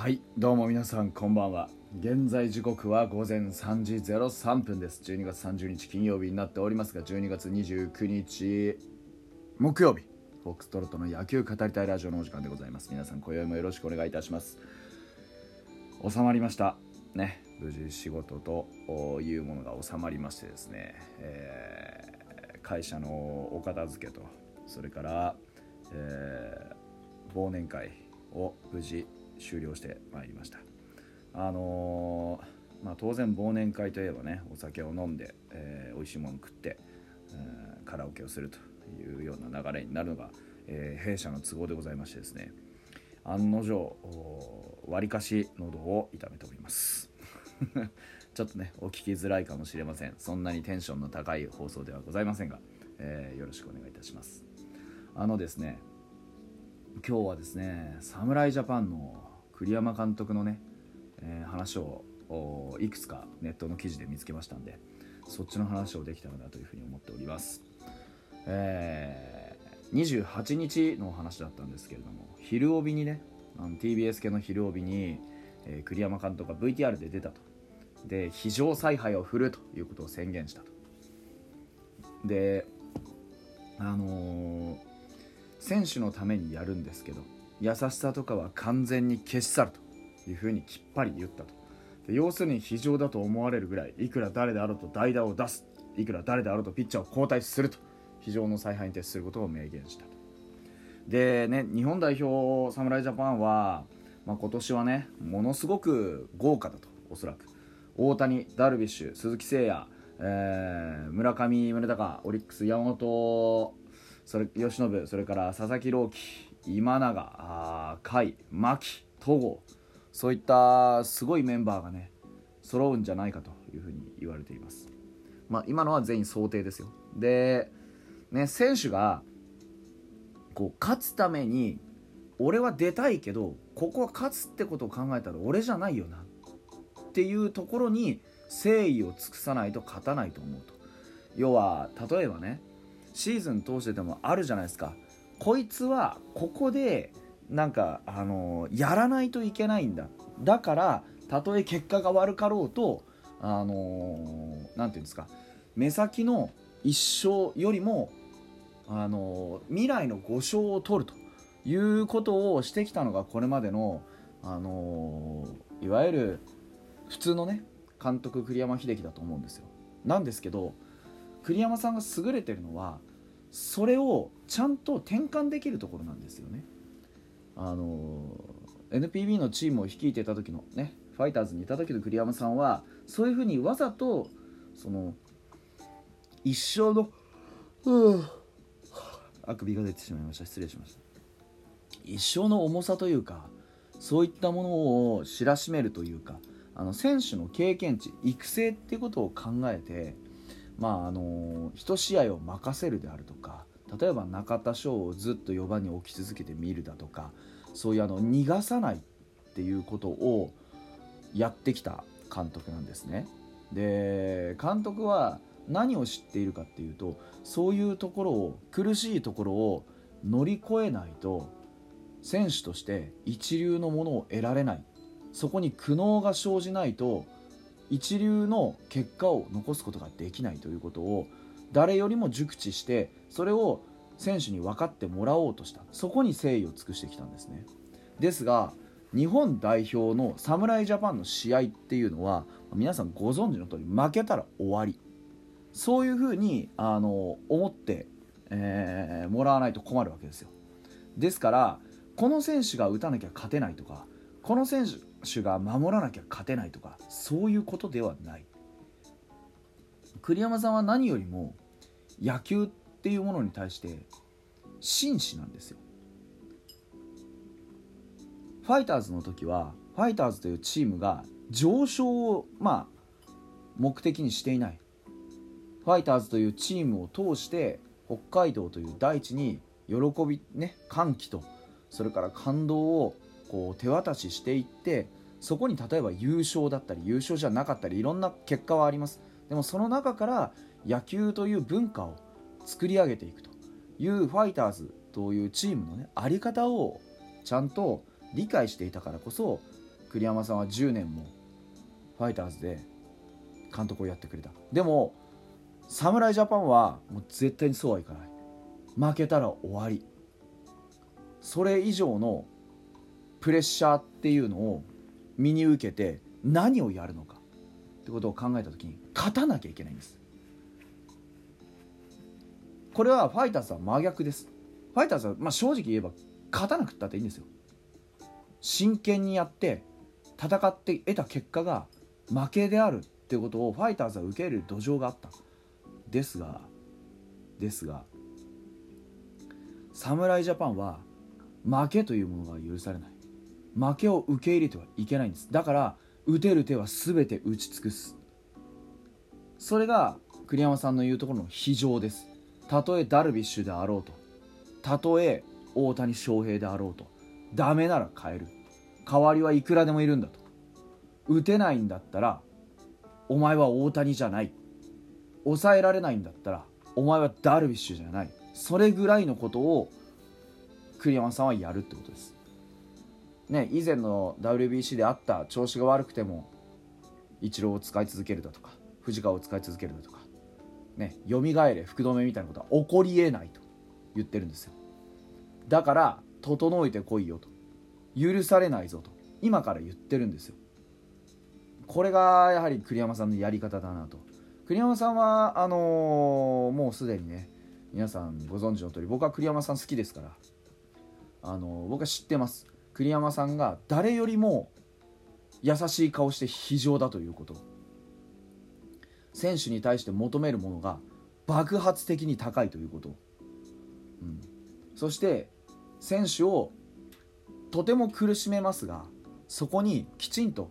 はいどうも皆さんこんばんは。現在時刻は午前3時03分です。12月30日金曜日になっておりますが12月29日木曜日フォックストロットの野球語りたいラジオのお時間でございます。皆さん今宵もよろしくお願いいたします。収まりました。ね無事仕事というものが収まりましてですね、えー、会社のお片付けとそれから、えー、忘年会を無事終了してまいりました。あのー、まあ、当然忘年会といえばねお酒を飲んで、えー、美味しいもの食って、えー、カラオケをするというような流れになるのが、えー、弊社の都合でございましてですね案の定わりかし喉を痛めております。ちょっとねお聞きづらいかもしれません。そんなにテンションの高い放送ではございませんが、えー、よろしくお願いいたします。あのですね今日はですね侍ジャパンの栗山監督のね、えー、話をいくつかネットの記事で見つけましたんでそっちの話をできたらなというふうに思っております、えー、28日の話だったんですけれども昼帯にねあの TBS 系の昼帯に、えー、栗山監督が VTR で出たと。で非常采配を振るということを宣言したと。であのー、選手のためにやるんですけど優しさとかは完全に消し去るというふうにきっぱり言ったと。で要するに非常だと思われるぐらいいくら誰であろうと代打を出すいくら誰であろうとピッチャーを交代すると非常の采配に徹することを明言したと。でね日本代表侍ジャパンは、まあ、今年はねものすごく豪華だとおそらく。大谷ダルビッシュ鈴木誠也、えー、村上宗隆オリックス山本それ由伸それから佐々木朗希今永甲斐牧戸郷そういったすごいメンバーがね揃うんじゃないかというふうに言われています、まあ、今のは全員想定ですよ。で、ね、選手がこう勝つために俺は出たいけどここは勝つってことを考えたら俺じゃないよなっていうところに誠意を尽くさないと勝たないと思うと。要は例えばねシーズン通してでもあるじゃないですか。こいつはここでなんかあのやらないといけないんだ。だからたとえ結果が悪かろうとあの何て言うんですか。目先の一勝よりもあの未来の5勝を取るということをしてきたのがこれまでのあのいわゆる普通のね監督栗山英樹だと思うんですよ。なんですけど栗山さんが優れてるのはそれをちゃんと転換できるところなんですよね。あの NPB のチームを率いてた時のねファイターズにいた時の栗山さんはそういうふうにわざとその一生の、あくびが出てしまいました失礼しました一生の重さというかそういったものを知らしめるというかあの選手の経験値育成っていうことを考えてまああの1試合を任せるであるとか例えば中田翔をずっと4番に置き続けてみるだとかそういうあの逃がさないっていうことをやってきた監督なんですね。で監督は何を知っているかっていうとそういうところを苦しいところを乗り越えないと選手として一流のものを得られないそこに苦悩が生じないと一流の結果を残すことができないということを誰よりも熟知してそれを選手に分かってもらおうとした。そこに誠意を尽くしてきたんですね。ですが日本代表の侍ジャパンの試合っていうのは皆さんご存知の通り負けたら終わり。そういうふうにあの思って、えー、もらわないと困るわけですよ。ですからこの選手が打たなきゃ勝てないとかこの選手手が守らなきゃ勝てないとかそういうことではない。栗山さんは何よりも野球っていうものに対して紳士なんですよ。ファイターズの時はファイターズというチームが上昇をまあ目的にしていない。ファイターズというチームを通して北海道という大地に喜びね歓喜とそれから感動をこう手渡ししていってそこに例えば優勝だったり優勝じゃなかったりいろんな結果はあります。でもその中から野球という文化を作り上げていくと。いうファイターズというチームのねあり方をちゃんと理解していたからこそ栗山さんは10年もファイターズで監督をやってくれた。でも侍ジャパンはもう絶対にそうはいかない。負けたら終わり。それ以上のプレッシャーっていうのを身に受けて何をやるのかってことを考えた時に勝たなきゃいけないんです。これはファイターズは真逆です。ファイターズは、まあ、正直言えば勝たなくったっていいんですよ。真剣にやって戦って得た結果が負けであるっていうことをファイターズは受け入れる土壌があった。ですがですが侍ジャパンは負けというものが許されない。負けを受け入れてはいけないんです。だから打てる手は全て打ち尽くす。それが栗山さんの言うところの非常です。たとえダルビッシュであろうと。たとえ大谷翔平であろうと。ダメなら変える。代わりはいくらでもいるんだと。打てないんだったらお前は大谷じゃない。抑えられないんだったらお前はダルビッシュじゃない。それぐらいのことを栗山さんはやるってことです。ね以前の WBC であった調子が悪くてもイチローを使い続けるだとか藤川を使い続けるだとかね蘇れ福留みたいなことは起こりえないと言ってるんですよ。だから整えてこいよと。許されないぞと今から言ってるんですよ。これがやはり栗山さんのやり方だなと。栗山さんはあのー、もうすでにね皆さんご存知の通り僕は栗山さん好きですからあのー、僕は知ってます。栗山さんが誰よりも優しい顔して非常だということ。選手に対して求めるものが爆発的に高いということ、うん、そして選手をとても苦しめますがそこにきちんと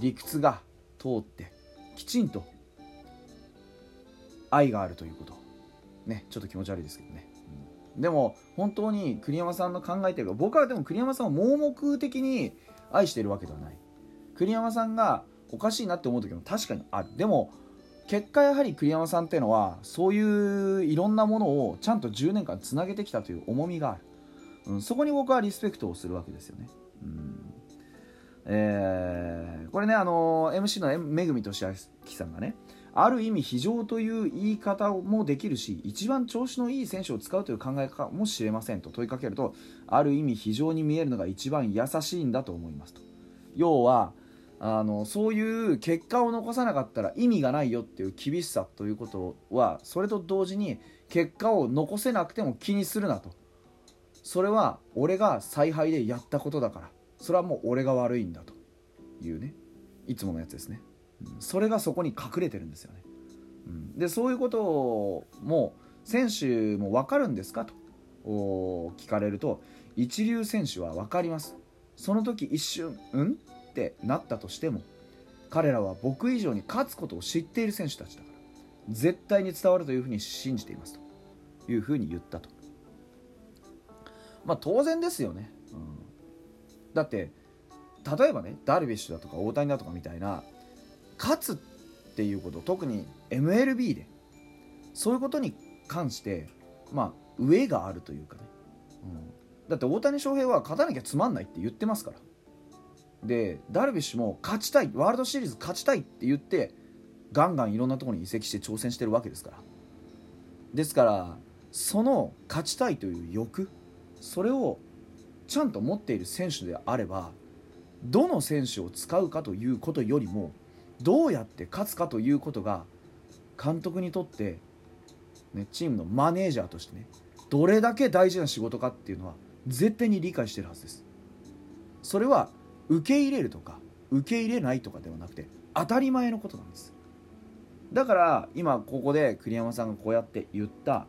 理屈が通ってきちんと愛があるということ。ねちょっと気持ち悪いですけどね、でも本当に栗山さんの考えてるか僕はでも栗山さんを盲目的に愛してるわけではない。栗山さんがおかしいなって思う時も確かにある。でも結果やはり栗山さんっていうのはそういういろんなものをちゃんと10年間つなげてきたという重みがある、うん、そこに僕はリスペクトをするわけですよね、うん。えー、これねあの MC のめぐみとしあきさんがねある意味非常という言い方もできるし一番調子のいい選手を使うという考えかもしれませんと問いかけるとある意味非常に見えるのが一番優しいんだと思いますと。要はあのそういう結果を残さなかったら意味がないよっていう厳しさということはそれと同時に結果を残せなくても気にするなと。それは俺が采配でやったことだから。それはもう俺が悪いんだというね。いつものやつですね、それがそこに隠れてるんですよね、うん、でそういうことをもう選手も分かるんですか？と聞かれると一流選手は分かります。その時一瞬うん？ってなったとしても彼らは僕以上に勝つことを知っている選手たちだから絶対に伝わるというふうに信じていますと。いうふうに言ったと。まあ当然ですよね、うん、だって例えばねダルビッシュだとか大谷だとかみたいな勝つっていうこと特に MLB でそういうことに関してまあ上があるというかね、うん、だって大谷翔平は勝たなきゃつまんないって言ってますから。でダルビッシュも勝ちたいワールドシリーズ勝ちたいって言ってガンガンいろんなところに移籍して挑戦してるわけですから。ですからその勝ちたいという欲それをちゃんと持っている選手であればどの選手を使うかということよりもどうやって勝つかということが監督にとって、ね、チームのマネージャーとしてねどれだけ大事な仕事かっていうのは絶対に理解してるはずです。それは受け入れるとか受け入れないとかではなくて当たり前のことなんです。だから今ここで栗山さんがこうやって言った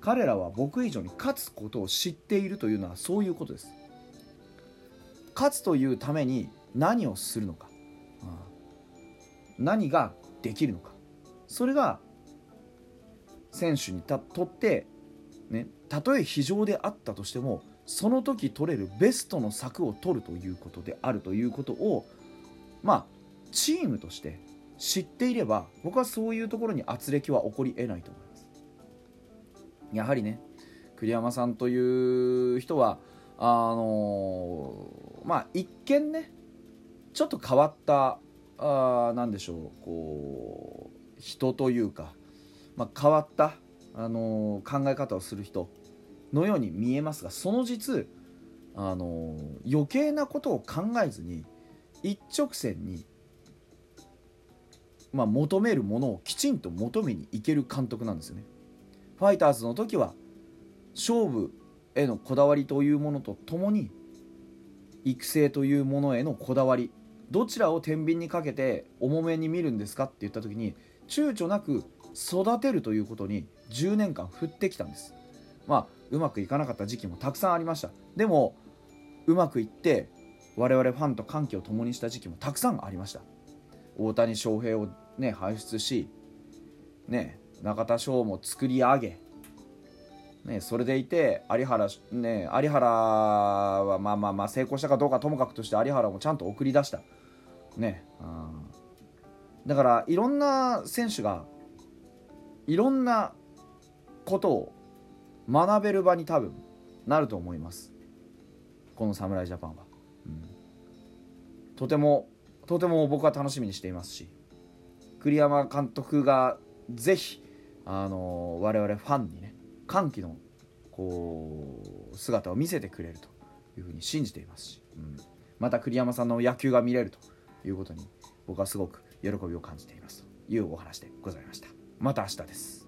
彼らは僕以上に勝つことを知っているというのはそういうことです。勝つというために何をするのか、うん何ができるのか。それが選手にとってねたとえ非常であったとしてもその時取れるベストの策を取るということであるということをまあチームとして知っていれば僕はそういうところに圧力は起こりえないと思います。やはりね栗山さんという人はあのー、まあ一見ねちょっと変わったあなんでしょうこう人というか、まあ、変わった、あのー、考え方をする人のように見えますがその実、あのー、余計なことを考えずに一直線に、まあ、求めるものをきちんと求めにいける監督なんですよね。ファイターズの時は勝負へのこだわりというものとともに育成というものへのこだわりどちらを天秤にかけて重めに見るんですかって言った時に躊躇なく育てるということに10年間振ってきたんです。まあうまくいかなかった時期もたくさんありました。でもうまくいって我々ファンと歓喜を共にした時期もたくさんありました。大谷翔平をね輩出しね中田翔も作り上げね、それでいて有原,、ね、有原はまあまあまあ成功したかどうかともかくとして有原もちゃんと送り出した、ね、だからいろんな選手がいろんなことを学べる場に多分なると思います。この侍ジャパンは、うん、とてもとても僕は楽しみにしていますし栗山監督がぜひあの我々ファンにね歓喜のこう姿を見せてくれるというふうに信じていますし、うん、また栗山さんの野球が見れるということに僕はすごく喜びを感じていますというお話でございました。また明日です。